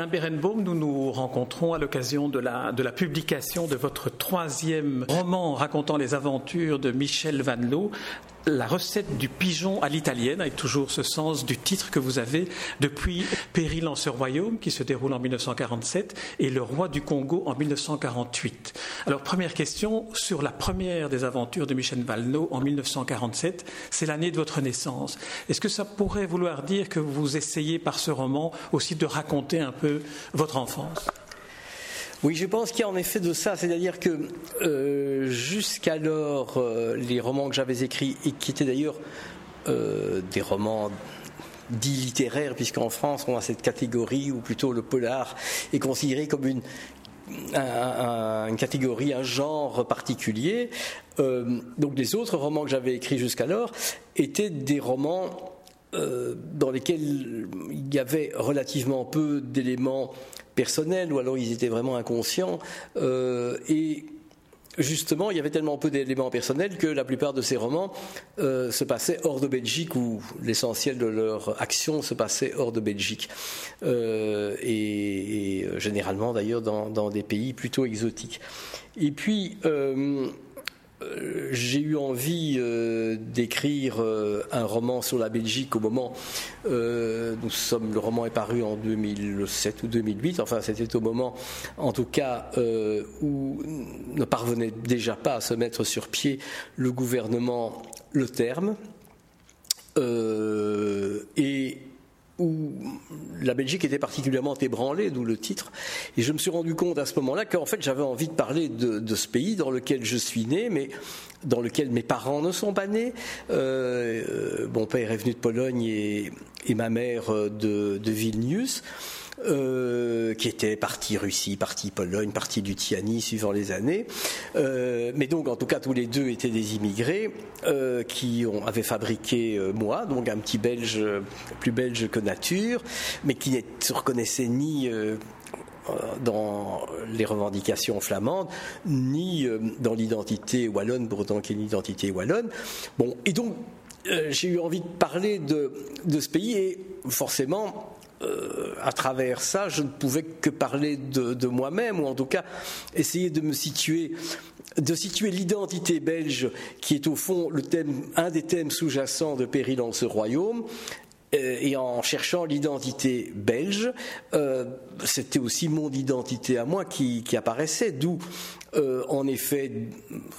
Alain Berenbaum, nous nous rencontrons à l'occasion de la, publication de votre troisième roman racontant les aventures de Michel Van Loo, la recette du pigeon à l'italienne, avec toujours ce sens du titre que vous avez depuis Péril en ce royaume, qui se déroule en 1947, et Le roi du Congo en 1948. Alors, première question sur la première des aventures de Michel Valneau en 1947, c'est l'année de votre naissance. Est-ce que ça pourrait vouloir dire que vous essayez par ce roman aussi de raconter un peu votre enfance? Oui, je pense qu'il y a en effet de ça, c'est-à-dire que euh, jusqu'alors, euh, les romans que j'avais écrits, et qui étaient d'ailleurs euh, des romans dits littéraires, puisqu'en France on a cette catégorie où plutôt le polar est considéré comme une, une catégorie, un genre particulier. donc les autres romans que j'avais écrits jusqu'alors étaient des romans dans lesquels il y avait relativement peu d'éléments personnel, ou alors ils étaient vraiment inconscients. Euh, et justement, il y avait tellement peu d'éléments personnels que la plupart de ces romans euh, se passaient hors de Belgique, ou l'essentiel de leur action se passait hors de Belgique. Euh, et, généralement d'ailleurs dans, des pays plutôt exotiques. Et puis, j'ai eu envie euh, d'écrire euh, un roman sur la Belgique au moment, nous sommes, le roman est paru en 2007 ou 2008, enfin c'était au moment en tout cas où ne parvenait déjà pas à se mettre sur pied le gouvernement Le Terme. et où la Belgique était particulièrement ébranlée, d'où le titre. Et je me suis rendu compte à ce moment-là qu'en fait j'avais envie de parler de, ce pays dans lequel je suis né, mais dans lequel mes parents ne sont pas nés. Euh, mon père est venu de Pologne et, ma mère de, de Vilnius. Euh, qui était partie Russie, partie Pologne, partie Luthianie, suivant les années. Euh, mais donc, en tout cas, tous les deux étaient des immigrés euh, qui ont, avaient fabriqué moi, donc un petit Belge, plus belge que nature, mais qui ne se reconnaissait ni dans les revendications flamandes, ni dans l'identité wallonne, pour autant qu'il y ait une identité wallonne. Bon, et donc, j'ai eu envie de parler de ce pays et forcément, euh, à travers ça, je ne pouvais que parler de, moi-même, ou en tout cas essayer de me situer, de situer l'identité belge, qui est au fond le un des thèmes sous-jacents de Péril dans ce royaume, euh, et en cherchant l'identité belge, euh, c'était aussi mon identité à moi qui, apparaissait, d'où en effet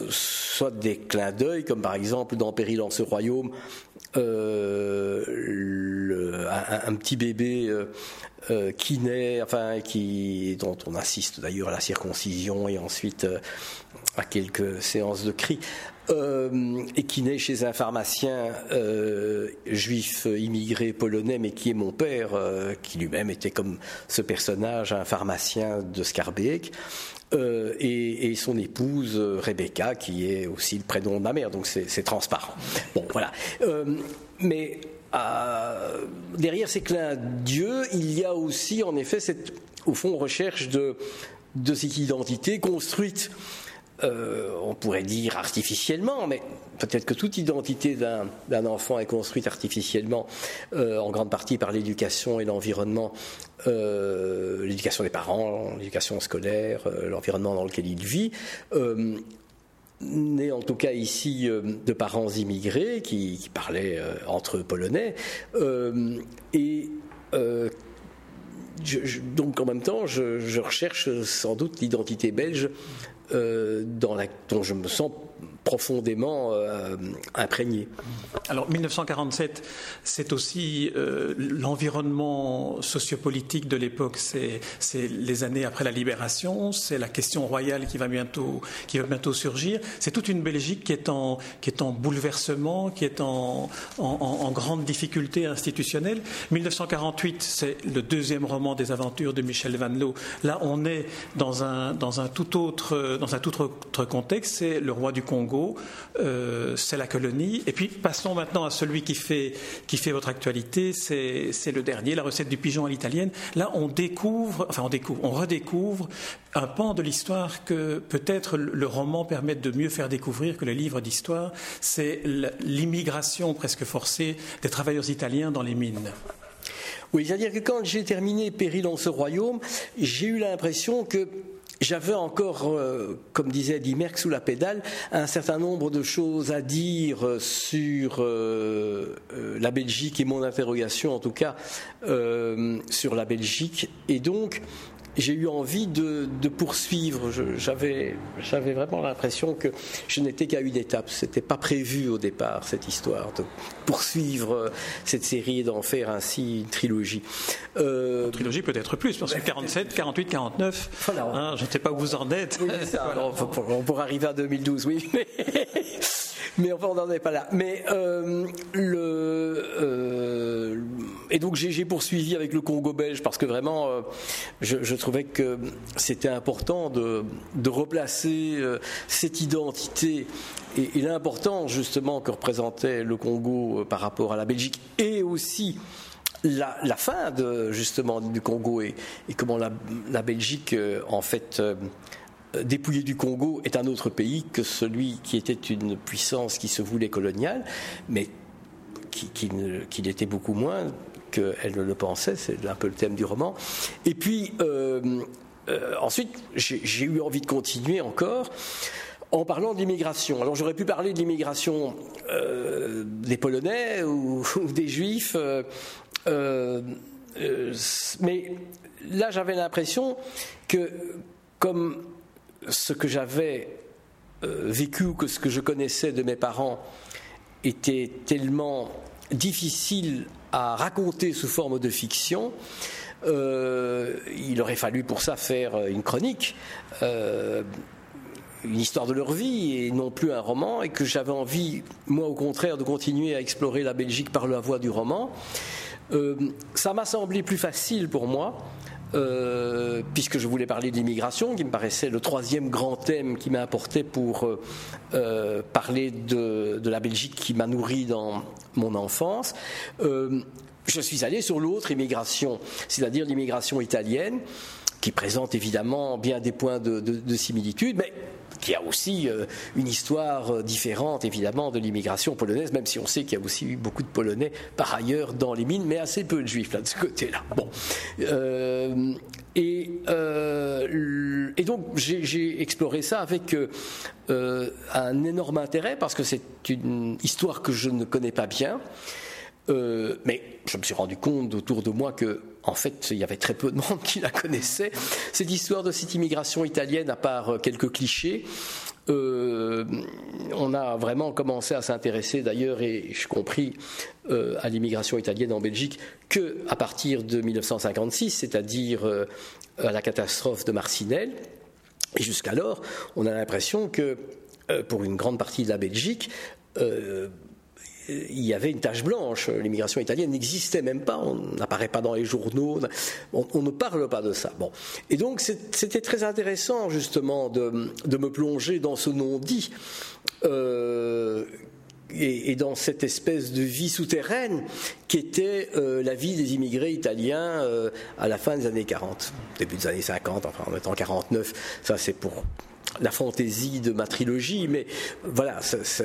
soit des clins d'œil, comme par exemple dans Péril dans ce royaume, le, un, petit bébé euh, euh, qui naît, enfin qui dont on assiste d'ailleurs à la circoncision et ensuite à quelques séances de cris. et qui naît chez un pharmacien juif immigré polonais, mais qui est mon père, qui lui-même était comme ce personnage, un pharmacien de Scarbeck. Euh, et, son épouse euh, Rebecca, qui est aussi le prénom de ma mère, donc c'est transparent. Bon, voilà. Euh, mais derrière ces clins d'yeux, il y a aussi en effet cette, au fond, recherche de, de cette identité construite euh, on pourrait dire artificiellement, mais peut-être que toute identité d'un enfant est construite artificiellement, euh, en grande partie par l'éducation et l'environnement, euh, l'éducation des parents, l'éducation scolaire, l'environnement dans lequel il vit. né en tout cas ici de parents immigrés qui, parlaient entre eux polonais et donc en même temps, je recherche sans doute l'identité belge euh, dans la, dont je me sens profondément euh, imprégné. Alors 1947, c'est aussi euh, l'environnement sociopolitique de l'époque, c'est les années après la libération, c'est la question royale qui va bientôt, qui va bientôt surgir, c'est toute une Belgique qui est en, qui est en bouleversement, qui est en, en, grande difficulté institutionnelle. 1948, c'est le deuxième roman des aventures de Michel Van Loo. Là, on est dans un, dans un, tout, autre, dans un tout autre contexte, c'est le roi du Congo euh, c'est la colonie. Et puis passons maintenant à celui qui fait, qui fait votre actualité, c'est le dernier, la recette du pigeon à l'italienne. Là, on découvre, enfin on découvre, on redécouvre un pan de l'histoire que peut-être le roman permet de mieux faire découvrir que le livre d'histoire, c'est l'immigration presque forcée des travailleurs italiens dans les mines. Oui, c'est-à-dire que quand j'ai terminé Péril dans ce royaume, j'ai eu l'impression que j'avais encore, euh, comme disait Eddie sous la pédale, un certain nombre de choses à dire euh, sur euh, la Belgique et mon interrogation, en tout cas, sur la Belgique. Et donc, j'ai eu envie de, poursuivre. J'avais, vraiment l'impression que je n'étais qu'à une étape. C'était pas prévu au départ cette histoire de poursuivre euh, cette série et d'en faire ainsi une trilogie. Euh, une trilogie peut-être plus parce que 47, 48, 49. Voilà. je ne sais pas où vous en êtes. on, pourra arriver à 2012, oui. Mais enfin, on n'en est pas là. Mais euh, le euh, et donc j'ai poursuivi avec le Congo belge parce que vraiment, euh, je, trouvais que c'était important de, replacer cette identité. Et, l'importance justement que représentait le Congo par rapport à la Belgique et aussi la, fin de, justement du Congo et, comment la, Belgique en fait euh, dépouillé du Congo est un autre pays que celui qui était une puissance qui se voulait coloniale, mais qui, qui, l'était beaucoup moins qu'elle ne le pensait, c'est un peu le thème du roman. Et puis, euh, euh, ensuite, j'ai eu envie de continuer encore en parlant d'immigration. Alors j'aurais pu parler de l'immigration des Polonais ou, des Juifs, mais là j'avais l'impression que comme ce que j'avais euh, vécu ou que ce que je connaissais de mes parents était tellement difficile à raconter sous forme de fiction, euh, il aurait fallu pour ça faire une chronique, euh, une histoire de leur vie et non plus un roman, et que j'avais envie, moi au contraire, de continuer à explorer la Belgique par la voie du roman. ça m'a semblé plus facile pour moi euh, puisque je voulais parler d'immigration, qui me paraissait le troisième grand thème qui m'a apporté pour euh, euh, parler de, la Belgique qui m'a nourri dans mon enfance. je suis allé sur l'autre immigration, c'est-à-dire l'immigration italienne, qui présente évidemment bien des points de, de similitude, mais qui a aussi euh, une histoire euh, différente, évidemment, de l'immigration polonaise, même si on sait qu'il y a aussi eu beaucoup de Polonais par ailleurs dans les mines, mais assez peu de Juifs là de ce côté-là. Bon. Euh, et, et, donc j'ai exploré ça avec un énorme intérêt parce que c'est une histoire que je ne connais pas bien. Mais je me suis rendu compte autour de moi que en fait, il y avait très peu de monde qui la connaissait. Cette histoire de cette immigration italienne, à part euh, quelques clichés, euh, on a vraiment commencé à s'intéresser d'ailleurs, et je compris, euh, à l'immigration italienne en Belgique que à partir de 1956, c'est-à-dire à la catastrophe de Marcinelle. Et jusqu'alors, on a l'impression que pour une grande partie de la Belgique, il y avait une tache blanche. L'immigration italienne n'existait même pas, on n'apparaît pas dans les journaux, on, ne parle pas de ça. Bon. Et donc c'était très intéressant justement de, me plonger dans ce non-dit. Euh, et, dans cette espèce de vie souterraine qui était euh, la vie des immigrés italiens euh, à la fin des années 40, début des années 50, enfin en mettant 49, ça c'est pour la fantaisie de ma trilogie, mais voilà,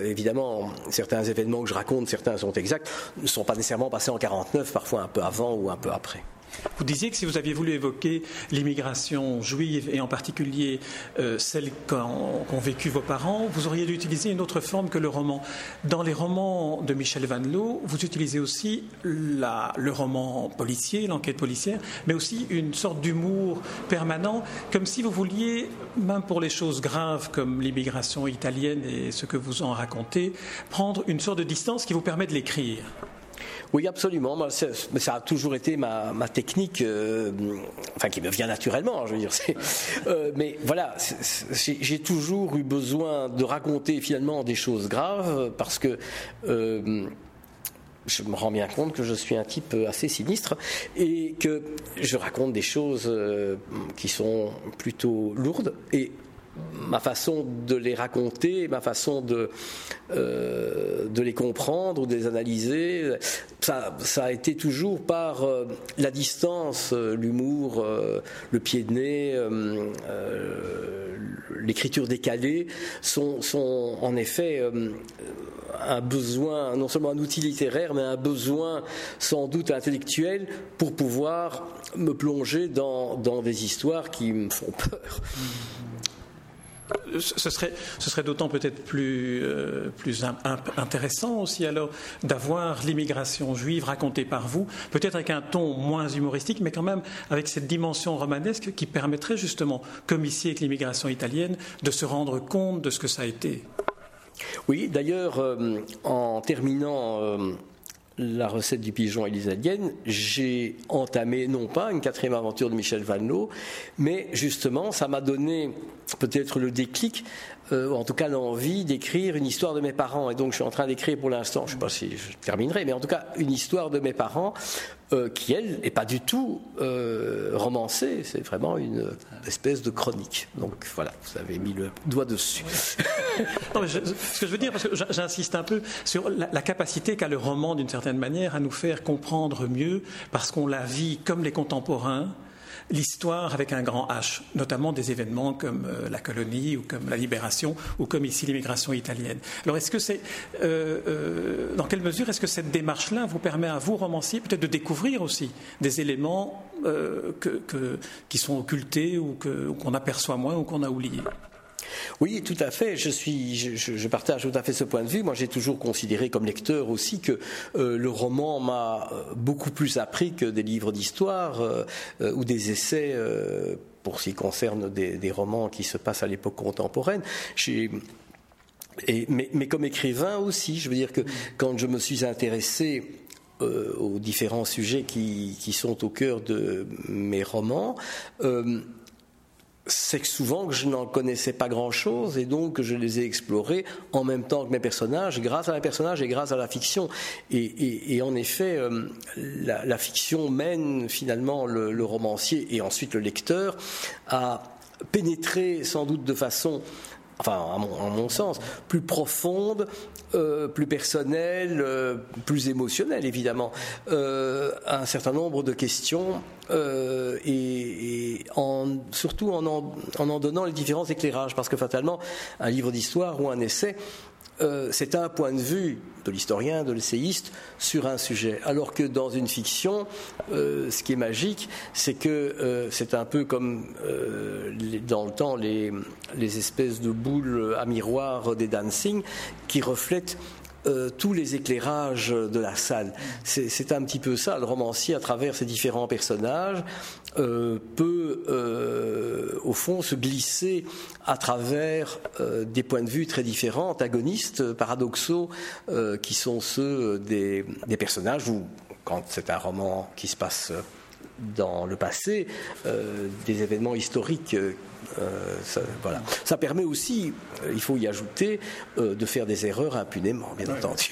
évidemment, certains événements que je raconte, certains sont exacts, ne sont pas nécessairement passés en 49, parfois un peu avant ou un peu après. Vous disiez que si vous aviez voulu évoquer l'immigration juive et en particulier euh, celle qu'ont vécu vos parents, vous auriez dû utiliser une autre forme que le roman. Dans les romans de Michel Van Loo, vous utilisez aussi le roman policier, l'enquête policière, mais aussi une sorte d'humour permanent, comme si vous vouliez, même pour les choses graves comme l'immigration italienne et ce que vous en racontez, prendre une sorte de distance qui vous permet de l'écrire. Oui, absolument. Ça, a toujours été ma, technique, euh, enfin qui me vient naturellement, je veux dire. Euh, mais voilà, j'ai toujours eu besoin de raconter finalement des choses graves parce que euh, je me rends bien compte que je suis un type assez sinistre et que je raconte des choses qui sont plutôt lourdes et ma façon de les raconter, ma façon de, de les comprendre ou de les analyser, ça, a été toujours par euh, la distance, euh, l'humour, le pied de nez, l'écriture décalée sont, en effet un besoin, non seulement un outil littéraire, mais un besoin sans doute intellectuel pour pouvoir me plonger dans, dans des histoires qui me font peur. Ce serait, ce serait d'autant peut-être plus, euh, plus intéressant aussi alors d'avoir l'immigration juive racontée par vous, peut-être avec un ton moins humoristique, mais quand même avec cette dimension romanesque qui permettrait justement, comme ici avec l'immigration italienne, de se rendre compte de ce que ça a été. Oui, d'ailleurs, euh, en terminant euh, la recette du pigeon élisadienne, j'ai entamé non pas une quatrième aventure de Michel Vanloo, mais justement, ça m'a donné peut-être le déclic euh, en tout cas l'envie d'écrire une histoire de mes parents. Et donc je suis en train d'écrire pour l'instant, je ne sais pas si je terminerai, mais en tout cas une histoire de mes parents euh, qui, elle, n'est pas du tout euh, romancée, c'est vraiment une espèce de chronique. Donc voilà, vous avez mis le doigt dessus. ce que je veux dire, parce que j'insiste un peu sur la, la capacité qu'a le roman, d'une certaine manière, à nous faire comprendre mieux, parce qu'on la vit comme les contemporains, l'histoire avec un grand H, notamment des événements comme euh, la colonie ou comme la libération ou comme ici l'immigration italienne. Alors est-ce que c'est, euh, euh, dans quelle mesure est-ce que cette démarche-là vous permet à vous, romancier, peut-être de découvrir aussi des éléments qui sont occultés ou qu'on aperçoit moins ou qu'on a oubliés? Oui, tout à fait. Je, suis, je, partage tout à fait ce point de vue. Moi, j'ai toujours considéré comme lecteur aussi que euh, le roman m'a euh, beaucoup plus appris que des livres d'histoire euh, ou des essais. pour ce qui concerne des, romans qui se passent à l'époque contemporaine, mais, comme écrivain aussi, je veux dire que quand je me suis intéressé aux différents sujets qui, sont au cœur de mes romans, c'est que souvent que je n'en connaissais pas grand-chose et donc je les ai explorés en même temps que mes personnages, grâce à mes personnages et grâce à la fiction. Et, en effet, euh, la, fiction mène finalement le, romancier et ensuite le lecteur à pénétrer sans doute de façon enfin en mon, sens, plus profonde, euh, plus personnelle, euh, plus émotionnelle évidemment, euh, un certain nombre de questions et, en, surtout en en donnant les différents éclairages, parce que fatalement, un livre d'histoire ou un essai euh, c'est un point de vue de l'historien, de l'essayiste sur un sujet. Alors que dans une fiction, euh, ce qui est magique, c'est que euh, c'est un peu comme dans le temps les, les, espèces de boules à miroir des dancing qui reflètent euh, tous les éclairages de la salle. C'est un petit peu ça, le romancier, à travers ses différents personnages, euh, peut, euh, au fond, se glisser à travers des points de vue très différents, antagonistes, paradoxaux, qui sont ceux des, personnages, ou quand c'est un roman qui se passe dans le passé, des événements historiques ça, voilà. ça permet aussi, euh, il faut y ajouter, euh, de faire des erreurs impunément, bien entendu.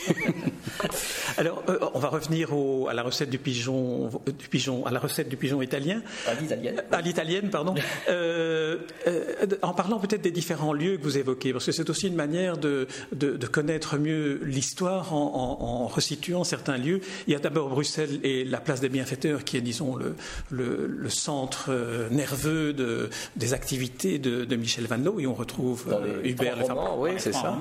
Alors, on va revenir à la recette du pigeon, du pigeon, à la recette du pigeon italien. À l'italienne. À l'italienne, pardon. en parlant peut-être des différents lieux que vous évoquez, parce que c'est aussi une manière de, de, connaître mieux l'histoire en, en, resituant certains lieux. Il y a d'abord Bruxelles et la place des bienfaiteurs, qui est, disons, le, le, le centre nerveux de, des activités de, Michel Vanloo et on retrouve euh, Hubert le oui, c'est ça.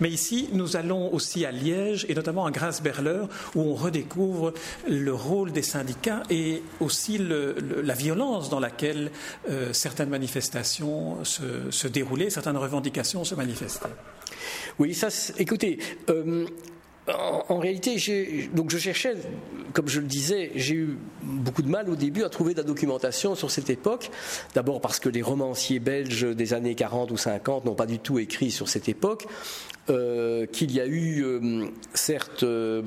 Mais ici, nous allons aussi à Liège et notamment à Grasse-Berleur où on redécouvre le rôle des syndicats et aussi la violence dans laquelle euh, certaines manifestations se, déroulaient, certaines revendications se manifestaient. Oui, ça, écoutez, euh, en, réalité, donc je cherchais, comme je le disais, j'ai eu beaucoup de mal au début à trouver de la documentation sur cette époque. D'abord parce que les romanciers belges des années 40 ou 50 n'ont pas du tout écrit sur cette époque. Euh, qu'il y a eu, euh, certes, euh,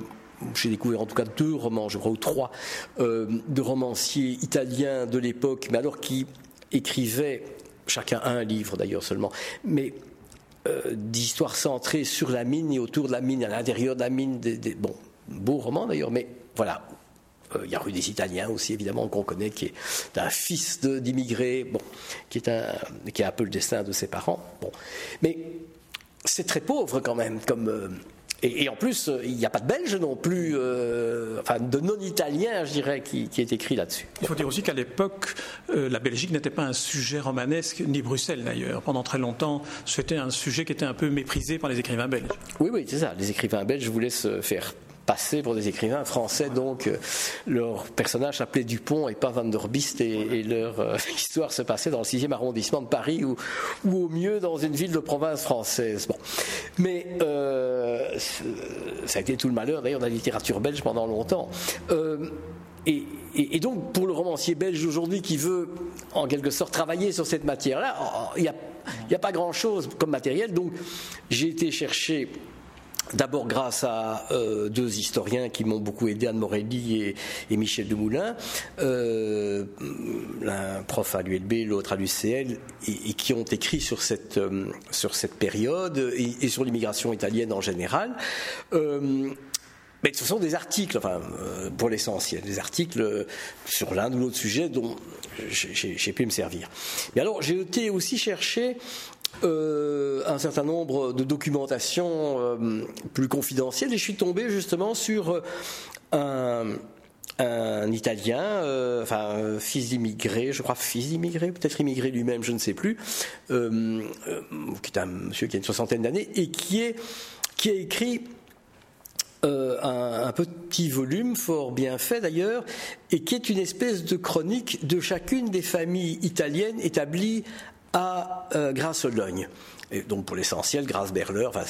j'ai découvert en tout cas deux romans, je crois, ou trois, de romanciers italiens de l'époque, mais alors qui écrivaient, chacun un livre d'ailleurs seulement, mais euh, d'histoires centrées sur la mine et autour de la mine, à l'intérieur de la mine. Des, bon, beau roman d'ailleurs, mais voilà. Euh, il y a Rue des Italiens aussi, évidemment, qu'on connaît, qui est un fils d'immigrés, bon, qui a un peu le destin de ses parents. Mais c'est très pauvre quand même comme, euh, et, en plus, il n'y a pas de Belge non plus, enfin de non-italien, je dirais, qui, est écrit là-dessus. Il faut dire aussi qu'à l'époque, la Belgique n'était pas un sujet romanesque, ni Bruxelles d'ailleurs. Pendant très longtemps, c'était un sujet qui était un peu méprisé par les écrivains belges. Oui, oui, c'est ça. Les écrivains belges voulaient se faire passer pour des écrivains français, donc euh, leur personnage s'appelait Dupont et pas Van der Bist, et, leur euh, histoire se passait dans le 6e arrondissement de Paris ou, ou, au mieux dans une ville de province française. Bon. Mais euh, ça a été tout le malheur d'ailleurs de la littérature belge pendant longtemps. et, et, donc, pour le romancier belge d'aujourd'hui qui veut, en quelque sorte, travailler sur cette matière-là, il n'y a, a, pas grand-chose comme matériel. Donc, j'ai été chercher D'abord grâce à euh, deux historiens qui m'ont beaucoup aidé, Anne Morelli et, Michel Demoulin, euh, l'un prof à l'ULB, l'autre à l'UCL, et, qui ont écrit sur cette, euh, sur cette période et, sur l'immigration italienne en général. mais ce sont des articles, enfin, pour l'essentiel, des articles sur l'un ou l'autre sujet dont j'ai pu me servir. Mais alors, j'ai été aussi chercher euh, un certain nombre de documentations euh, plus confidentielles et je suis tombé justement sur euh, un, Italien, enfin fils d'immigré, je crois fils d'immigré, peut-être immigré lui-même, je ne sais plus, qui est un monsieur qui a une soixantaine d'années et qui, est, qui a écrit un, petit volume, fort bien fait d'ailleurs, et qui est une espèce de chronique de chacune des familles italiennes établies à euh, Grasse-Logne. Et donc pour l'essentiel, Grasse-Berleur, enfin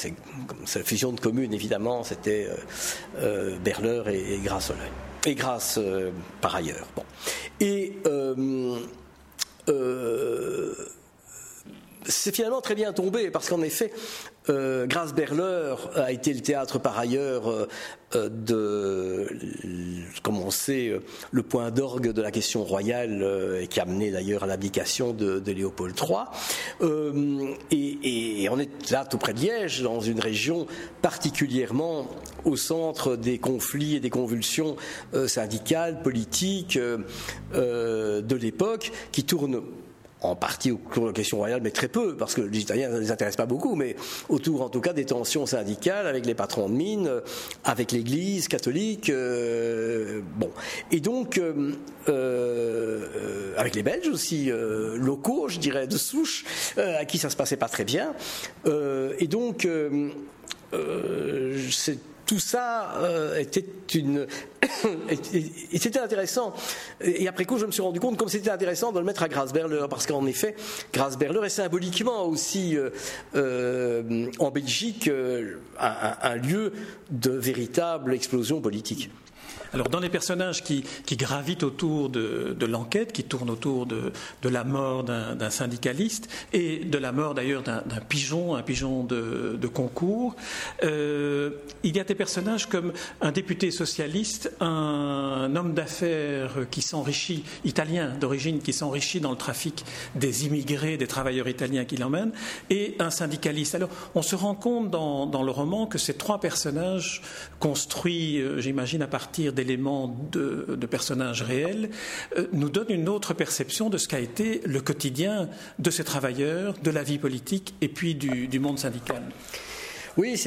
c'est la fusion de communes évidemment, c'était euh, euh Berleur et, et Grasse-Logne. Et Grasse euh, par ailleurs. Bon. Et c'est finalement très bien tombé parce qu'en effet, euh, Grasse Berleur a été le théâtre par ailleurs euh, euh, de, comme on sait, le point d'orgue de la question royale qui a mené d'ailleurs à l'abdication de, Léopold III. Et, et, on est là tout près de Liège, dans une région particulièrement au centre des conflits et des convulsions syndicales, politiques de l'époque, qui tournent en partie autour de la question royale, mais très peu, parce que les Italiens ne les intéressent pas beaucoup, mais autour en tout cas des tensions syndicales avec les patrons de mines, euh, avec l'Église catholique, euh, bon. Et donc, euh, euh, avec les Belges aussi, euh, locaux, je dirais, de souche, à qui ça se passait pas très bien. et donc, c'est tout ça euh, était une c'était intéressant. Et après coup, je me suis rendu compte comme c'était intéressant de le mettre à Grasberler, parce qu'en effet, Grasberler est symboliquement aussi euh, euh, en Belgique un, lieu de véritable explosion politique. Alors, dans les personnages qui, gravitent autour de, l'enquête, qui tournent autour de, la mort d'un syndicaliste et de la mort d'ailleurs d'un pigeon, un pigeon de, concours, euh, il y a des personnages comme un député socialiste, un homme d'affaires qui s'enrichit, italien d'origine, qui s'enrichit dans le trafic des immigrés, des travailleurs italiens qui l'emmènent, et un syndicaliste. Alors, on se rend compte dans, dans le roman que ces trois personnages construits, euh, j'imagine, à partir des éléments de, personnages réels, euh, nous donne une autre perception de ce qu'a été le quotidien de ces travailleurs, de la vie politique et puis du, monde syndical. Oui,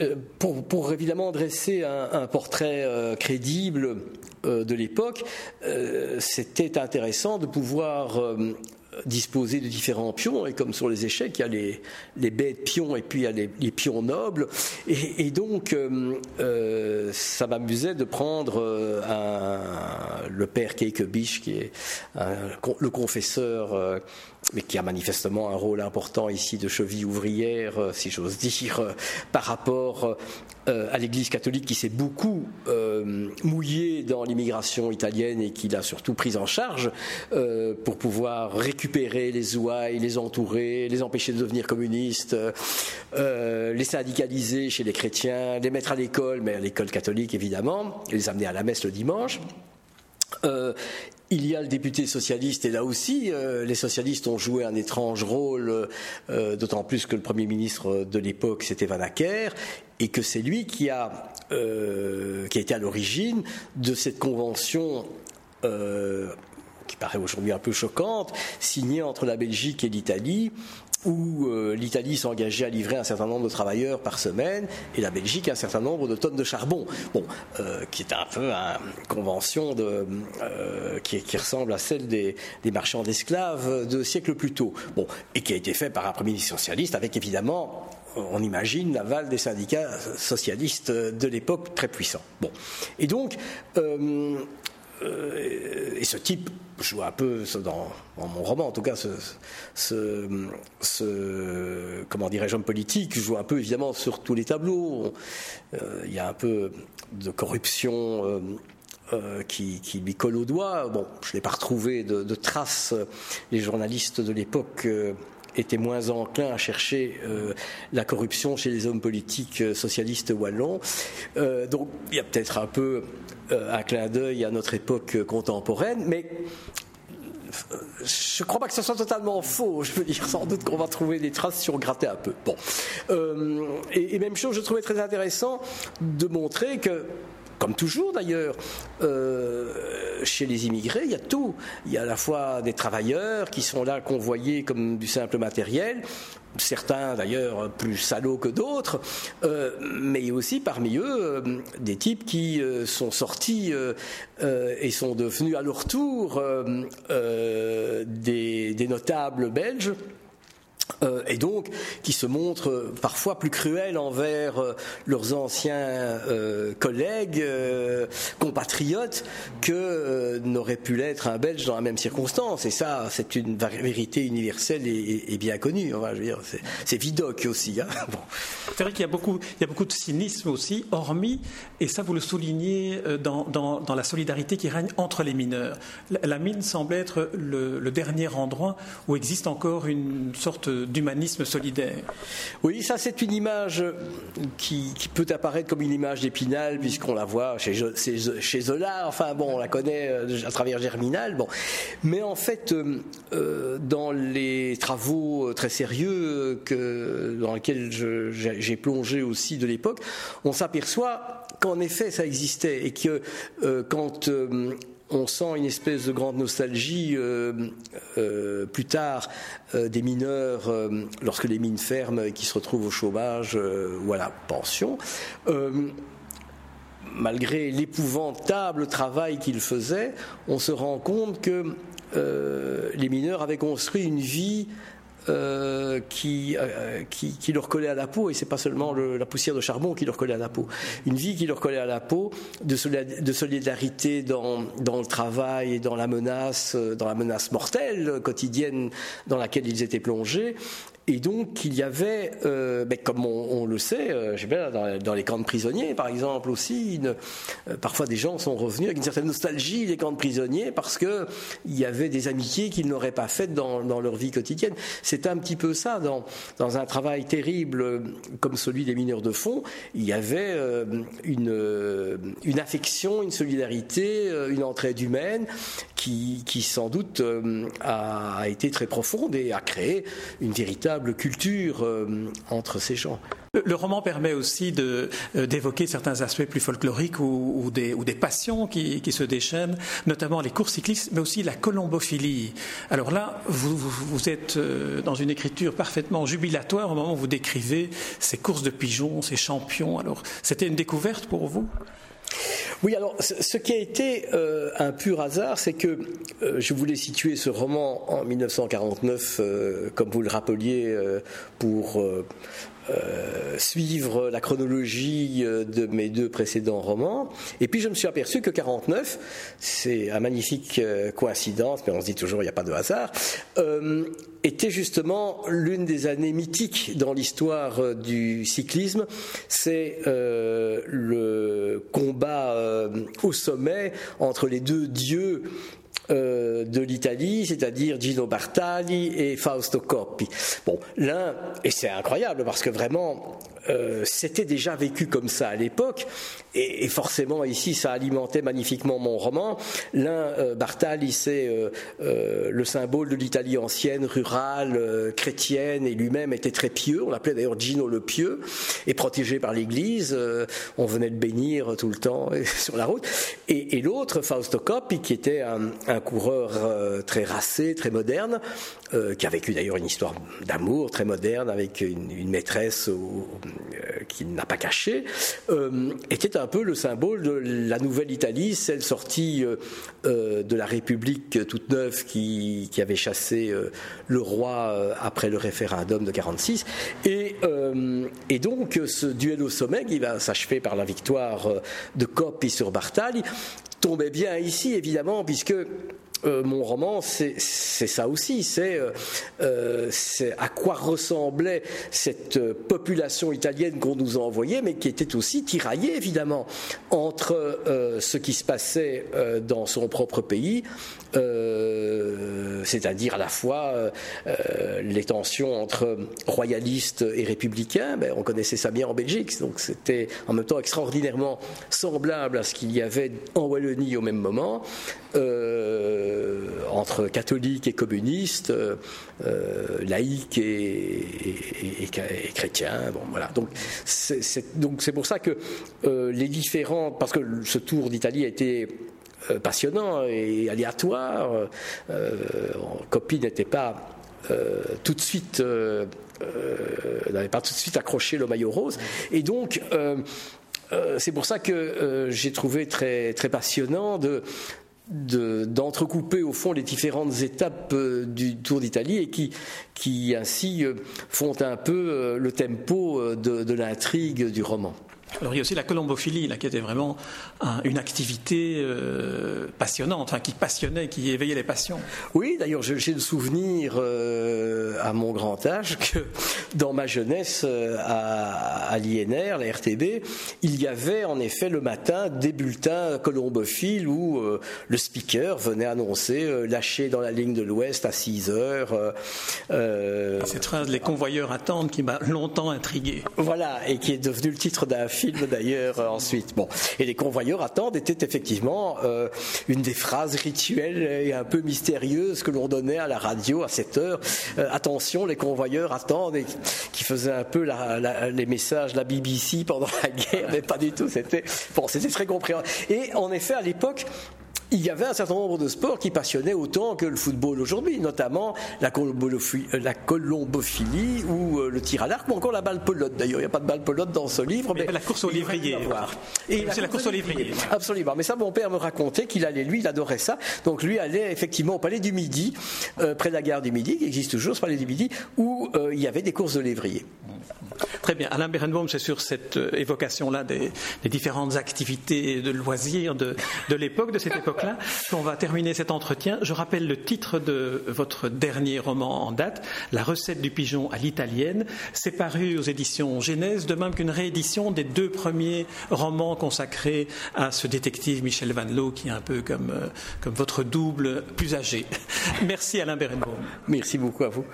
euh, pour, pour, évidemment dresser un, portrait euh, crédible de l'époque, c'était intéressant de pouvoir disposer de différents pions, et comme sur les échecs, il y a les, les bêtes pions et puis il y a les, pions nobles. Et, donc, euh, euh, ça m'amusait de prendre euh, le père Keikebich, qui est le confesseur mais qui a manifestement un rôle important ici de cheville ouvrière, si j'ose dire, par rapport à l'Église catholique qui s'est beaucoup mouillée dans l'immigration italienne et qui l'a surtout prise en charge pour pouvoir récupérer les ouailles, les entourer, les empêcher de devenir communistes, les syndicaliser chez les chrétiens, les mettre à l'école, mais à l'école catholique évidemment, et les amener à la messe le dimanche. Il y a le député socialiste et là aussi, euh, les socialistes ont joué un étrange rôle, euh, d'autant plus que le Premier ministre de l'époque, c'était Van Acker, et que c'est lui euh, qui a été à l'origine de cette convention qui paraît aujourd'hui un peu choquante, signée entre la Belgique et l'Italie, où euh, l'Italie s'engageait à livrer un certain nombre de travailleurs par semaine et la Belgique un certain nombre de tonnes de charbon. Bon, euh, qui est un peu une convention de, euh, qui, ressemble à celle des, marchands d'esclaves de siècles plus tôt. Bon, et qui a été fait par un premier ministre socialiste avec évidemment on imagine l'aval des syndicats socialistes de l'époque très puissants. Bon. Et donc, et ce type joue un peu dans, mon roman. En tout cas ce, comment dirais-je homme politique joue un peu évidemment sur tous les tableaux. Euh, il y a un peu de corruption euh, qui, lui colle au doigt. Bon je n'ai pas retrouvé de, traces les journalistes de l'époque étaient moins enclins à chercher la corruption chez les hommes politiques socialistes wallons. donc il y a peut-être un peu euh, un clin d'œil à notre époque contemporaine, mais euh, je ne crois pas que ce soit totalement faux. Je veux dire, sans doute qu'on va trouver des traces si on grattait un peu. Bon. Euh, et, même chose, je trouvais très intéressant de montrer que comme toujours d'ailleurs, chez les immigrés, il y a tout. Il y a à la fois des travailleurs qui sont là convoyés comme du simple matériel, certains d'ailleurs plus salauds que d'autres, euh, mais aussi parmi eux euh, des types qui euh, sont sortis et sont devenus à leur tour des, notables belges euh, et donc qui se montrent euh, parfois plus cruels envers euh, leurs anciens collègues, compatriotes, que n'aurait pu l'être un Belge dans la même circonstance. Et ça, c'est une vérité universelle et, bien connue. je veux dire, c'est Vidocq aussi. Hein. C'est vrai qu'il y a beaucoup, il y a beaucoup de cynisme aussi, hormis, et ça vous le soulignez dans, dans, la solidarité qui règne entre les mineurs. La, mine semble être le, le dernier endroit où existe encore une sorte d'humanisme solidaire. Oui, ça c'est une image qui, peut apparaître comme une image d'Épinal, puisqu'on la voit chez, chez, Zola, enfin bon, on la connaît euh, à travers Germinal, bon. Mais en fait, euh, euh, dans les travaux très sérieux dans lesquels j'ai plongé aussi de l'époque, on s'aperçoit qu'en effet ça existait et que quand on sent une espèce de grande nostalgie euh, euh, plus tard euh, des mineurs lorsque les mines ferment et qui se retrouvent au chômage ou à la pension. malgré l'épouvantable travail qu'ils faisaient, on se rend compte que les mineurs avaient construit une vie euh, qui, euh, qui, qui, leur collait à la peau, et c'est pas seulement la poussière de charbon qui leur collait à la peau. Une vie qui leur collait à la peau, de, solidarité dans, dans le travail et dans la menace, euh, dans la menace mortelle quotidienne dans laquelle ils étaient plongés, et donc, il y avait, euh, ben, comme on, le sait, euh, dans, dans, les camps de prisonniers, par exemple, aussi, euh, parfois des gens sont revenus avec une certaine nostalgie des camps de prisonniers parce qu'il y avait des amitiés qu'ils n'auraient pas faites dans, leur vie quotidienne. C'est un petit peu ça, dans, dans un travail terrible comme celui des mineurs de fond, il y avait une, une affection, une solidarité, une entraide humaine qui, qui sans doute a été très profonde et a créé une véritable culture euh, entre ces gens. Le roman permet aussi euh, d'évoquer certains aspects plus folkloriques ou, des, passions qui, se déchaînent, notamment les courses cyclistes, mais aussi la colombophilie. Alors là, vous, vous, êtes euh, dans une écriture parfaitement jubilatoire au moment où vous décrivez ces courses de pigeons, ces champions. Alors, c'était une découverte pour vous? Oui, alors ce qui a été euh, un pur hasard, c'est que euh, je voulais situer ce roman en 1949, euh, comme vous le rappeliez, pour euh, suivre la chronologie euh, de mes deux précédents romans. Et puis je me suis aperçu que 49, c'est un magnifique euh, coïncidence, mais on se dit toujours il n'y a pas de hasard, était justement l'une des années mythiques dans l'histoire du cyclisme. C'est le combat au sommet entre les deux dieux euh, de l'Italie, c'est-à-dire Gino Bartali et Fausto Coppi. Bon, l'un, et c'est incroyable parce que vraiment, euh, c'était déjà vécu comme ça à l'époque, et, forcément ici ça alimentait magnifiquement mon roman. L'un, euh, Bartali, c'est euh, le symbole de l'Italie ancienne, rurale, chrétienne, et lui-même était très pieux. On l'appelait d'ailleurs Gino le pieux, et protégé par l'Église. on venait le bénir tout le temps sur la route. Et, l'autre, Fausto Coppi, qui était un, un coureur très racé, très moderne, euh, qui a vécu d'ailleurs une histoire d'amour très moderne avec une, maîtresse qui n'a pas caché, était un peu le symbole de la nouvelle Italie, celle sortie de la République toute neuve qui, qui avait chassé le roi après le référendum de 46. Et, et donc ce duel au sommet qui va s'achever par la victoire de Coppi sur Bartali tombait bien ici, évidemment, puisque euh, mon roman, c'est ça aussi, euh, euh, c'est à quoi ressemblait cette population italienne qu'on nous a envoyée, mais qui était aussi tiraillée, évidemment, entre ce qui se passait dans son propre pays c'est-à-dire à la fois les tensions entre royalistes et républicains. Ben, on connaissait ça bien en Belgique, donc c'était en même temps extraordinairement semblable à ce qu'il y avait en Wallonie au même moment, entre catholiques et communistes, laïcs et, chrétiens. Bon, voilà. Donc c'est pour ça que les différents, parce que ce tour d'Italie a été euh, passionnant et aléatoire. Euh, n'était pas euh, tout de suite n'avait pas tout de suite accroché le maillot rose et donc c'est pour ça que j'ai trouvé très très passionnant de d'entrecouper au fond les différentes étapes du Tour d'Italie et qui, qui ainsi font un peu le tempo de l'intrigue du roman. Alors il y a aussi la colombophilie, là, qui était vraiment une activité euh, passionnante, enfin, qui passionnait, qui éveillait les passions. Oui, d'ailleurs j'ai le souvenir euh, à mon grand âge que dans ma jeunesse euh, à, à l'INR, la RTB, il y avait en effet le matin des bulletins colombophiles où le speaker venait annoncer lâcher dans la ligne de l'Ouest à 6 heures. Cette phrase, les convoyeurs attendent, qui m'a longtemps intrigué. Voilà, et qui est devenu le titre d'un film d'ailleurs euh, ensuite. Bon, et les convoyeurs attendent était effectivement euh, une des phrases rituelles et un peu mystérieuses que l'on donnait à la radio à cette heure. Euh, attention, les convoyeurs attendent, et qui faisait un peu les messages de la BBC pendant la guerre, mais pas du tout. C'était bon, c'était très compréhensible. Et en effet, à l'époque, il y avait un certain nombre de sports qui passionnaient autant que le football aujourd'hui, notamment la, la colombophilie ou euh, le tir à l'arc, ou encore la balle pelote. D'ailleurs, il n'y a pas de balle pelote dans ce livre. Mais, la course au livrier. Et c'est la course au livrier. Absolument. Mais ça, mon père me racontait qu'il allait, lui, il adorait ça. Donc lui allait effectivement au palais du Midi, euh, près de la gare du Midi, qui existe toujours, ce palais du Midi, où euh, il y avait des courses de lévrier. Très bien. Alain Berenbaum, c'est sur cette évocation-là des, différentes activités de loisirs de, de l'époque, de cette époque on va terminer cet entretien. Je rappelle le titre de votre dernier roman en date, La recette du pigeon à l'italienne. C'est paru aux éditions Genèse, de même qu'une réédition des deux premiers romans consacrés à ce détective Michel Van Loo, qui est un peu comme, euh, comme votre double plus âgé. Merci Alain Berenbaum. Merci beaucoup à vous.